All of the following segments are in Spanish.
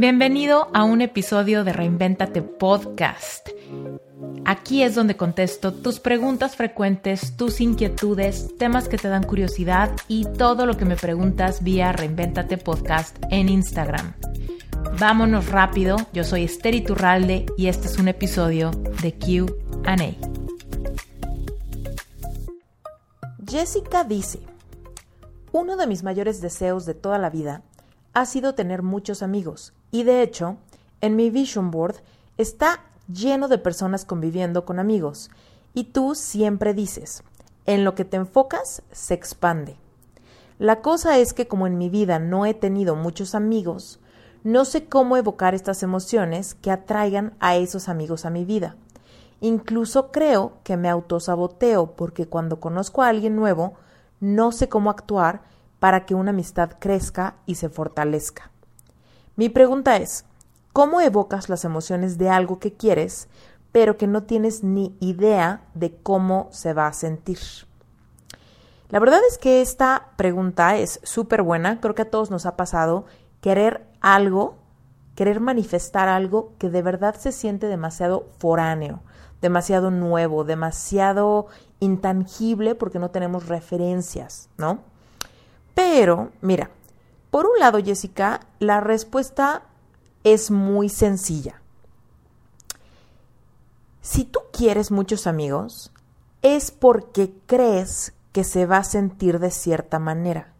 Bienvenido a un episodio de Reinventate Podcast. Aquí es donde contesto tus preguntas frecuentes, tus inquietudes, temas que te dan curiosidad y todo lo que me preguntas vía Reinventate Podcast en Instagram. Vámonos rápido, yo soy Esther Iturralde y este es un episodio de QA. Jessica dice, uno de mis mayores deseos de toda la vida ha sido tener muchos amigos y de hecho, en mi vision board está lleno de personas conviviendo con amigos y tú siempre dices, en lo que te enfocas se expande. La cosa es que como en mi vida no he tenido muchos amigos, no sé cómo evocar estas emociones que atraigan a esos amigos a mi vida. Incluso creo que me autosaboteo porque cuando conozco a alguien nuevo, no sé cómo actuar para que una amistad crezca y se fortalezca. Mi pregunta es, ¿cómo evocas las emociones de algo que quieres, pero que no tienes ni idea de cómo se va a sentir? La verdad es que esta pregunta es súper buena, creo que a todos nos ha pasado querer algo, querer manifestar algo que de verdad se siente demasiado foráneo, demasiado nuevo, demasiado intangible porque no tenemos referencias, ¿no? Pero, mira, por un lado, Jessica, la respuesta es muy sencilla. Si tú quieres muchos amigos, es porque crees que se va a sentir de cierta manera.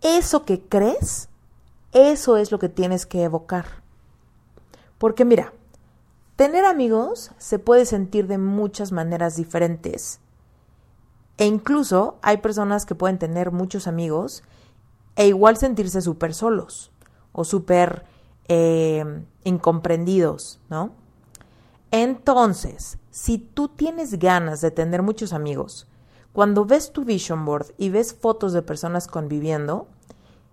Eso que crees, eso es lo que tienes que evocar. Porque mira, tener amigos se puede sentir de muchas maneras diferentes e incluso hay personas que pueden tener muchos amigos e igual sentirse súper solos o súper eh, incomprendidos, ¿no? Entonces, si tú tienes ganas de tener muchos amigos, cuando ves tu vision board y ves fotos de personas conviviendo,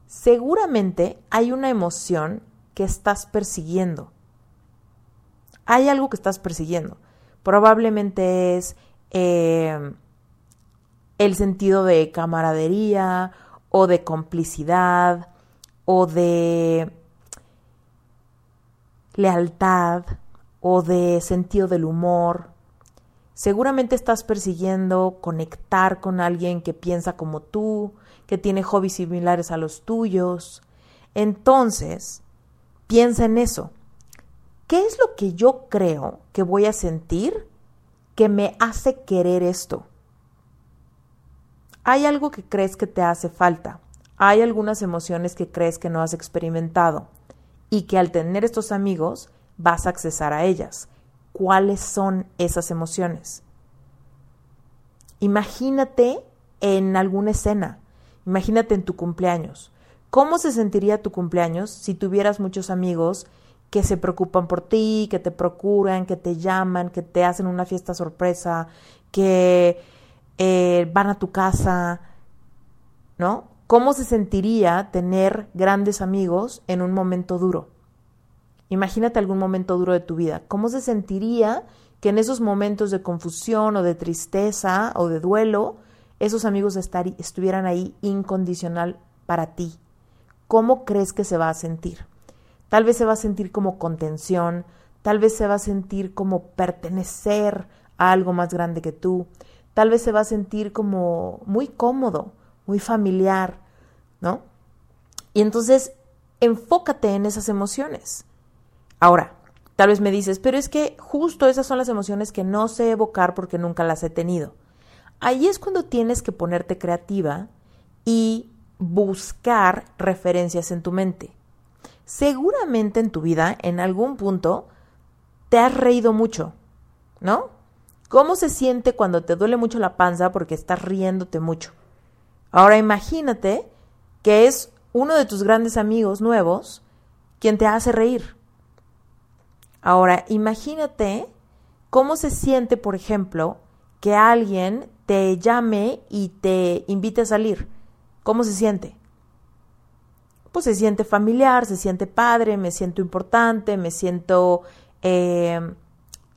seguramente hay una emoción que estás persiguiendo. Hay algo que estás persiguiendo. Probablemente es eh, el sentido de camaradería o de complicidad o de lealtad o de sentido del humor. Seguramente estás persiguiendo conectar con alguien que piensa como tú, que tiene hobbies similares a los tuyos. Entonces, piensa en eso. ¿Qué es lo que yo creo que voy a sentir que me hace querer esto? Hay algo que crees que te hace falta. Hay algunas emociones que crees que no has experimentado y que al tener estos amigos vas a accesar a ellas. ¿Cuáles son esas emociones? Imagínate en alguna escena. Imagínate en tu cumpleaños. ¿Cómo se sentiría tu cumpleaños si tuvieras muchos amigos que se preocupan por ti, que te procuran, que te llaman, que te hacen una fiesta sorpresa, que eh, van a tu casa, ¿no? ¿Cómo se sentiría tener grandes amigos en un momento duro? Imagínate algún momento duro de tu vida. ¿Cómo se sentiría que en esos momentos de confusión o de tristeza o de duelo, esos amigos estuvieran ahí incondicional para ti? ¿Cómo crees que se va a sentir? Tal vez se va a sentir como contención, tal vez se va a sentir como pertenecer a algo más grande que tú, tal vez se va a sentir como muy cómodo, muy familiar, ¿no? Y entonces enfócate en esas emociones. Ahora, tal vez me dices, pero es que justo esas son las emociones que no sé evocar porque nunca las he tenido. Ahí es cuando tienes que ponerte creativa y buscar referencias en tu mente. Seguramente en tu vida, en algún punto, te has reído mucho, ¿no? ¿Cómo se siente cuando te duele mucho la panza porque estás riéndote mucho? Ahora imagínate que es uno de tus grandes amigos nuevos quien te hace reír. Ahora imagínate cómo se siente, por ejemplo, que alguien te llame y te invite a salir. ¿Cómo se siente? Pues se siente familiar, se siente padre, me siento importante, me siento, eh,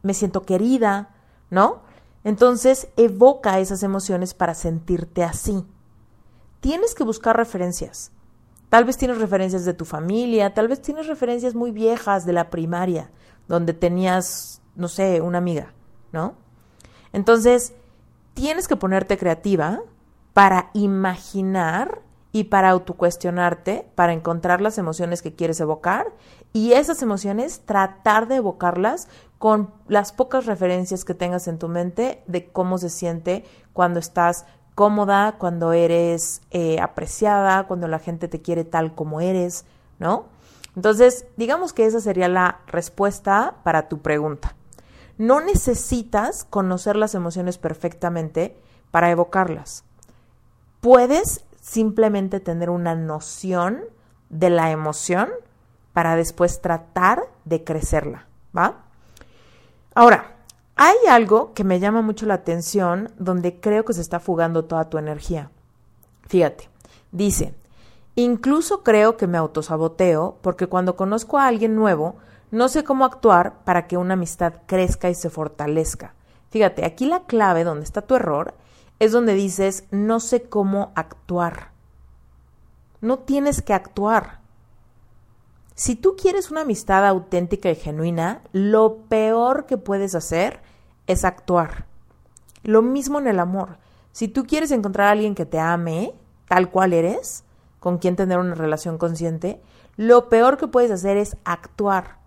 me siento querida. ¿No? Entonces evoca esas emociones para sentirte así. Tienes que buscar referencias. Tal vez tienes referencias de tu familia, tal vez tienes referencias muy viejas de la primaria, donde tenías, no sé, una amiga, ¿no? Entonces, tienes que ponerte creativa para imaginar y para autocuestionarte, para encontrar las emociones que quieres evocar y esas emociones tratar de evocarlas con las pocas referencias que tengas en tu mente de cómo se siente cuando estás cómoda, cuando eres eh, apreciada, cuando la gente te quiere tal como eres, ¿no? Entonces, digamos que esa sería la respuesta para tu pregunta. No necesitas conocer las emociones perfectamente para evocarlas. Puedes simplemente tener una noción de la emoción para después tratar de crecerla, ¿va? Ahora, hay algo que me llama mucho la atención donde creo que se está fugando toda tu energía. Fíjate, dice, incluso creo que me autosaboteo porque cuando conozco a alguien nuevo, no sé cómo actuar para que una amistad crezca y se fortalezca. Fíjate, aquí la clave donde está tu error es donde dices, no sé cómo actuar. No tienes que actuar. Si tú quieres una amistad auténtica y genuina, lo peor que puedes hacer es actuar. Lo mismo en el amor. Si tú quieres encontrar a alguien que te ame, tal cual eres, con quien tener una relación consciente, lo peor que puedes hacer es actuar.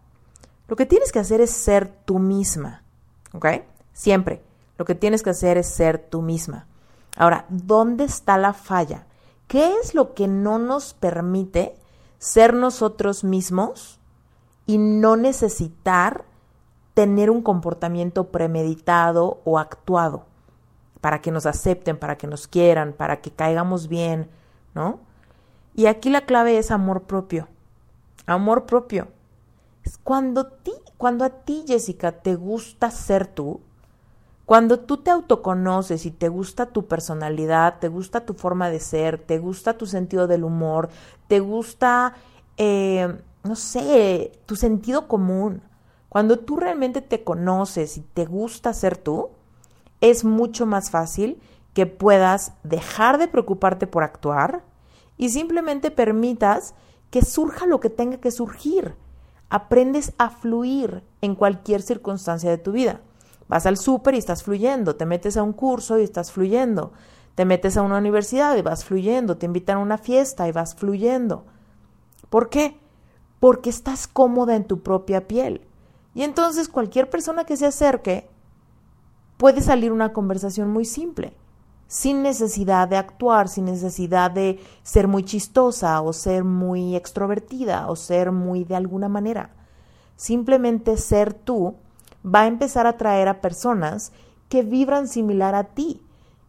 Lo que tienes que hacer es ser tú misma. ¿Ok? Siempre. Lo que tienes que hacer es ser tú misma. Ahora, ¿dónde está la falla? ¿Qué es lo que no nos permite ser nosotros mismos y no necesitar tener un comportamiento premeditado o actuado para que nos acepten, para que nos quieran, para que caigamos bien, ¿no? Y aquí la clave es amor propio. Amor propio. Cuando, ti, cuando a ti, Jessica, te gusta ser tú, cuando tú te autoconoces y te gusta tu personalidad, te gusta tu forma de ser, te gusta tu sentido del humor, te gusta, eh, no sé, tu sentido común, cuando tú realmente te conoces y te gusta ser tú, es mucho más fácil que puedas dejar de preocuparte por actuar y simplemente permitas que surja lo que tenga que surgir. Aprendes a fluir en cualquier circunstancia de tu vida. Vas al súper y estás fluyendo, te metes a un curso y estás fluyendo, te metes a una universidad y vas fluyendo, te invitan a una fiesta y vas fluyendo. ¿Por qué? Porque estás cómoda en tu propia piel. Y entonces cualquier persona que se acerque puede salir una conversación muy simple, sin necesidad de actuar, sin necesidad de ser muy chistosa o ser muy extrovertida o ser muy de alguna manera. Simplemente ser tú va a empezar a atraer a personas que vibran similar a ti.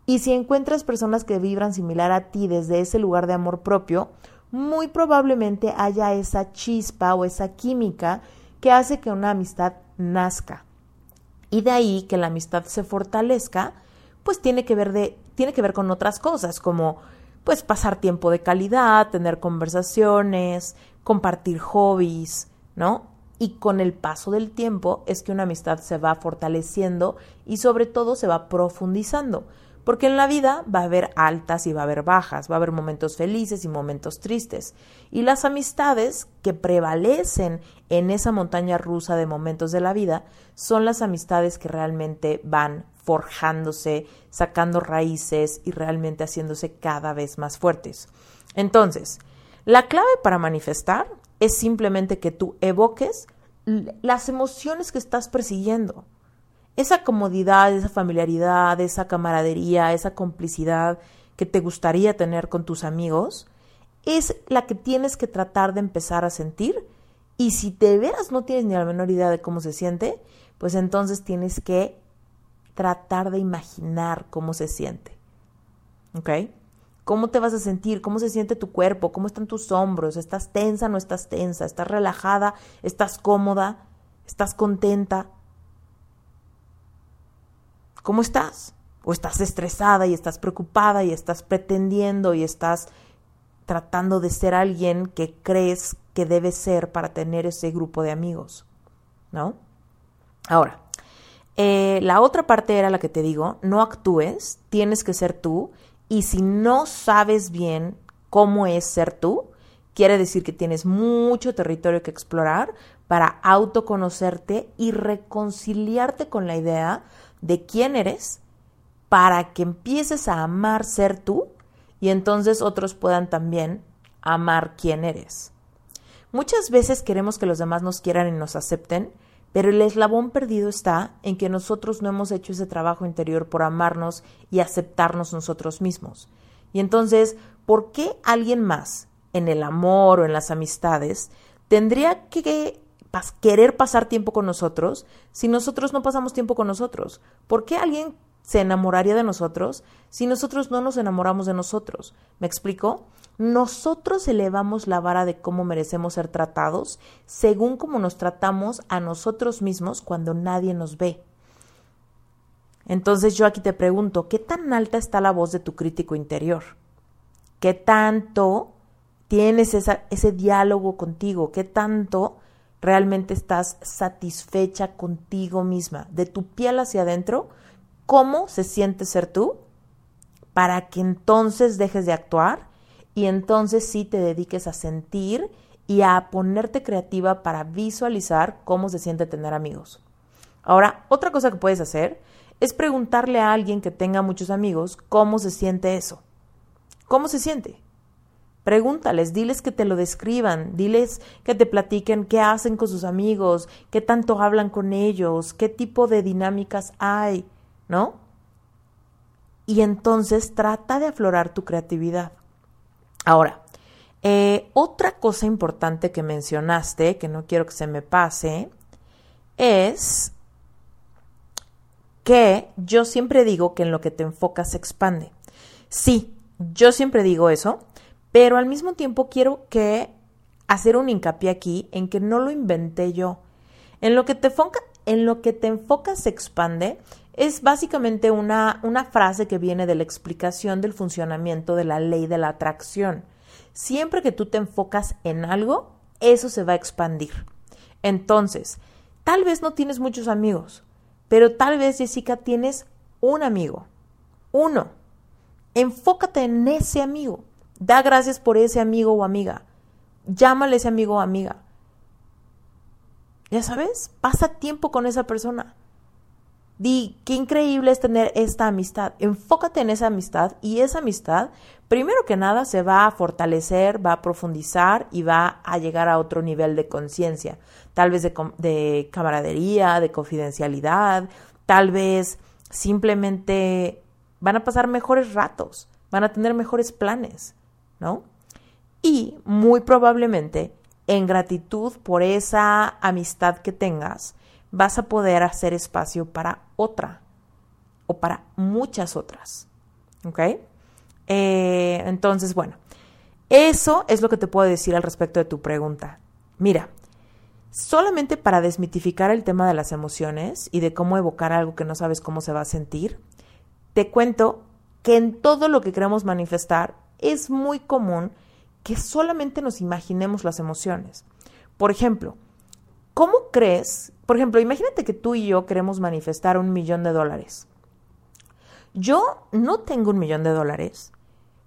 Y si encuentras personas que vibran similar a ti desde ese lugar de amor propio, muy probablemente haya esa chispa o esa química que hace que una amistad nazca. Y de ahí que la amistad se fortalezca, pues tiene que ver de tiene que ver con otras cosas como pues pasar tiempo de calidad, tener conversaciones, compartir hobbies, ¿no? Y con el paso del tiempo es que una amistad se va fortaleciendo y sobre todo se va profundizando. Porque en la vida va a haber altas y va a haber bajas, va a haber momentos felices y momentos tristes. Y las amistades que prevalecen en esa montaña rusa de momentos de la vida son las amistades que realmente van forjándose, sacando raíces y realmente haciéndose cada vez más fuertes. Entonces, la clave para manifestar es simplemente que tú evoques las emociones que estás persiguiendo esa comodidad, esa familiaridad, esa camaradería, esa complicidad que te gustaría tener con tus amigos, es la que tienes que tratar de empezar a sentir. Y si de veras no tienes ni la menor idea de cómo se siente, pues entonces tienes que tratar de imaginar cómo se siente. ¿Ok? ¿Cómo te vas a sentir? ¿Cómo se siente tu cuerpo? ¿Cómo están tus hombros? ¿Estás tensa no estás tensa? ¿Estás relajada? ¿Estás cómoda? ¿Estás contenta? ¿Cómo estás? O estás estresada y estás preocupada y estás pretendiendo y estás tratando de ser alguien que crees que debe ser para tener ese grupo de amigos, ¿no? Ahora, eh, la otra parte era la que te digo, no actúes, tienes que ser tú y si no sabes bien cómo es ser tú, Quiere decir que tienes mucho territorio que explorar para autoconocerte y reconciliarte con la idea de quién eres para que empieces a amar ser tú y entonces otros puedan también amar quién eres. Muchas veces queremos que los demás nos quieran y nos acepten, pero el eslabón perdido está en que nosotros no hemos hecho ese trabajo interior por amarnos y aceptarnos nosotros mismos. Y entonces, ¿por qué alguien más, en el amor o en las amistades, tendría que querer pasar tiempo con nosotros si nosotros no pasamos tiempo con nosotros? ¿Por qué alguien se enamoraría de nosotros si nosotros no nos enamoramos de nosotros? ¿Me explico? Nosotros elevamos la vara de cómo merecemos ser tratados según cómo nos tratamos a nosotros mismos cuando nadie nos ve. Entonces yo aquí te pregunto, ¿qué tan alta está la voz de tu crítico interior? ¿Qué tanto tienes ese diálogo contigo? ¿Qué tanto realmente estás satisfecha contigo misma? De tu piel hacia adentro, ¿cómo se siente ser tú? Para que entonces dejes de actuar y entonces sí te dediques a sentir y a ponerte creativa para visualizar cómo se siente tener amigos. Ahora, otra cosa que puedes hacer es preguntarle a alguien que tenga muchos amigos cómo se siente eso. ¿Cómo se siente? Pregúntales, diles que te lo describan, diles que te platiquen qué hacen con sus amigos, qué tanto hablan con ellos, qué tipo de dinámicas hay, ¿no? Y entonces trata de aflorar tu creatividad. Ahora, eh, otra cosa importante que mencionaste, que no quiero que se me pase, es que yo siempre digo que en lo que te enfocas se expande. Sí, yo siempre digo eso, pero al mismo tiempo quiero que hacer un hincapié aquí en que no lo inventé yo. En lo que te, en lo que te enfocas se expande es básicamente una, una frase que viene de la explicación del funcionamiento de la ley de la atracción. Siempre que tú te enfocas en algo, eso se va a expandir. Entonces, tal vez no tienes muchos amigos, pero tal vez, Jessica, tienes un amigo. Uno. Enfócate en ese amigo. Da gracias por ese amigo o amiga. Llámale ese amigo o amiga. Ya sabes, pasa tiempo con esa persona. Di, qué increíble es tener esta amistad. Enfócate en esa amistad y esa amistad, primero que nada, se va a fortalecer, va a profundizar y va a llegar a otro nivel de conciencia. Tal vez de, de camaradería, de confidencialidad, tal vez simplemente van a pasar mejores ratos, van a tener mejores planes, ¿no? Y muy probablemente, en gratitud por esa amistad que tengas, vas a poder hacer espacio para otra o para muchas otras. ¿Ok? Eh, entonces, bueno, eso es lo que te puedo decir al respecto de tu pregunta. Mira, solamente para desmitificar el tema de las emociones y de cómo evocar algo que no sabes cómo se va a sentir, te cuento que en todo lo que queremos manifestar es muy común que solamente nos imaginemos las emociones. Por ejemplo, ¿Cómo crees? Por ejemplo, imagínate que tú y yo queremos manifestar un millón de dólares. Yo no tengo un millón de dólares.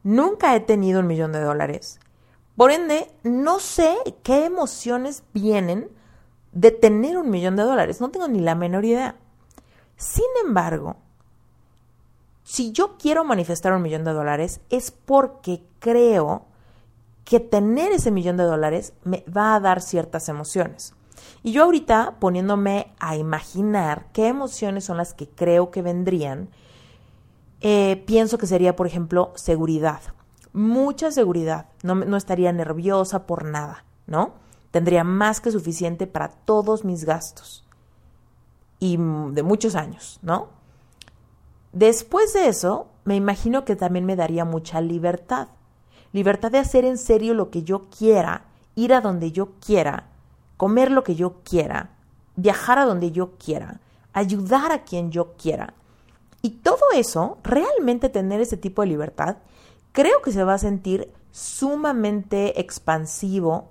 Nunca he tenido un millón de dólares. Por ende, no sé qué emociones vienen de tener un millón de dólares. No tengo ni la menor idea. Sin embargo, si yo quiero manifestar un millón de dólares es porque creo que tener ese millón de dólares me va a dar ciertas emociones. Y yo ahorita poniéndome a imaginar qué emociones son las que creo que vendrían, eh, pienso que sería, por ejemplo, seguridad. Mucha seguridad. No, no estaría nerviosa por nada, ¿no? Tendría más que suficiente para todos mis gastos. Y de muchos años, ¿no? Después de eso, me imagino que también me daría mucha libertad. Libertad de hacer en serio lo que yo quiera, ir a donde yo quiera, comer lo que yo quiera, viajar a donde yo quiera, ayudar a quien yo quiera. Y todo eso, realmente tener ese tipo de libertad, creo que se va a sentir sumamente expansivo,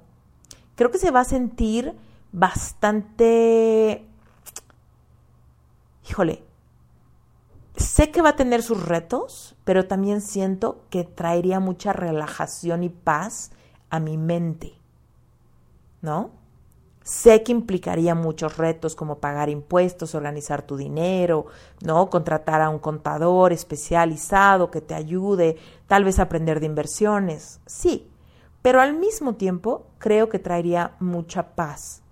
creo que se va a sentir bastante... Híjole, sé que va a tener sus retos, pero también siento que traería mucha relajación y paz a mi mente, ¿no? Sé que implicaría muchos retos como pagar impuestos, organizar tu dinero, ¿no? Contratar a un contador especializado que te ayude, tal vez aprender de inversiones. Sí, pero al mismo tiempo creo que traería mucha paz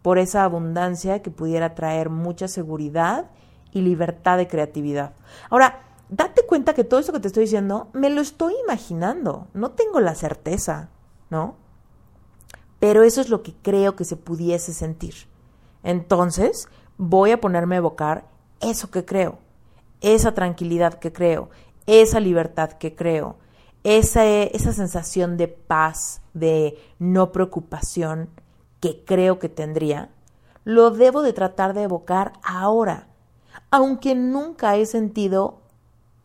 por esa abundancia que pudiera traer mucha seguridad y libertad de creatividad. Ahora, date cuenta que todo eso que te estoy diciendo me lo estoy imaginando, no tengo la certeza, ¿no? Pero eso es lo que creo que se pudiese sentir. Entonces, voy a ponerme a evocar eso que creo, esa tranquilidad que creo, esa libertad que creo, esa, esa sensación de paz, de no preocupación que creo que tendría, lo debo de tratar de evocar ahora, aunque nunca he sentido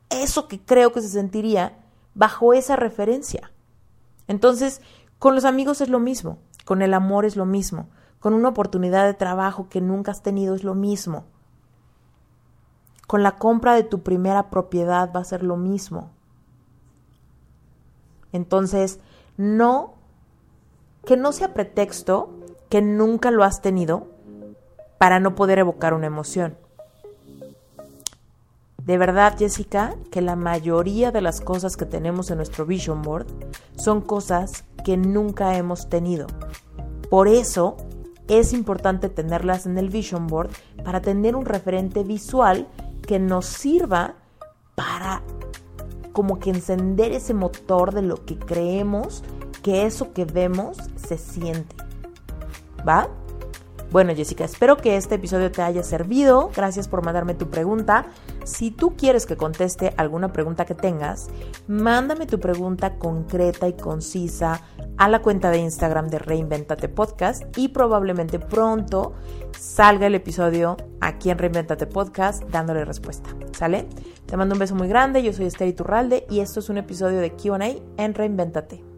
eso que creo que se sentiría bajo esa referencia. Entonces, con los amigos es lo mismo, con el amor es lo mismo, con una oportunidad de trabajo que nunca has tenido es lo mismo. Con la compra de tu primera propiedad va a ser lo mismo. Entonces, no, que no sea pretexto que nunca lo has tenido para no poder evocar una emoción. De verdad, Jessica, que la mayoría de las cosas que tenemos en nuestro vision board son cosas que nunca hemos tenido. Por eso es importante tenerlas en el vision board para tener un referente visual que nos sirva para como que encender ese motor de lo que creemos que eso que vemos se siente. ¿Va? Bueno, Jessica, espero que este episodio te haya servido. Gracias por mandarme tu pregunta. Si tú quieres que conteste alguna pregunta que tengas, mándame tu pregunta concreta y concisa a la cuenta de Instagram de Reinventate Podcast y probablemente pronto salga el episodio aquí en Reinventate Podcast dándole respuesta. ¿Sale? Te mando un beso muy grande. Yo soy Esther Iturralde y esto es un episodio de QA en Reinventate.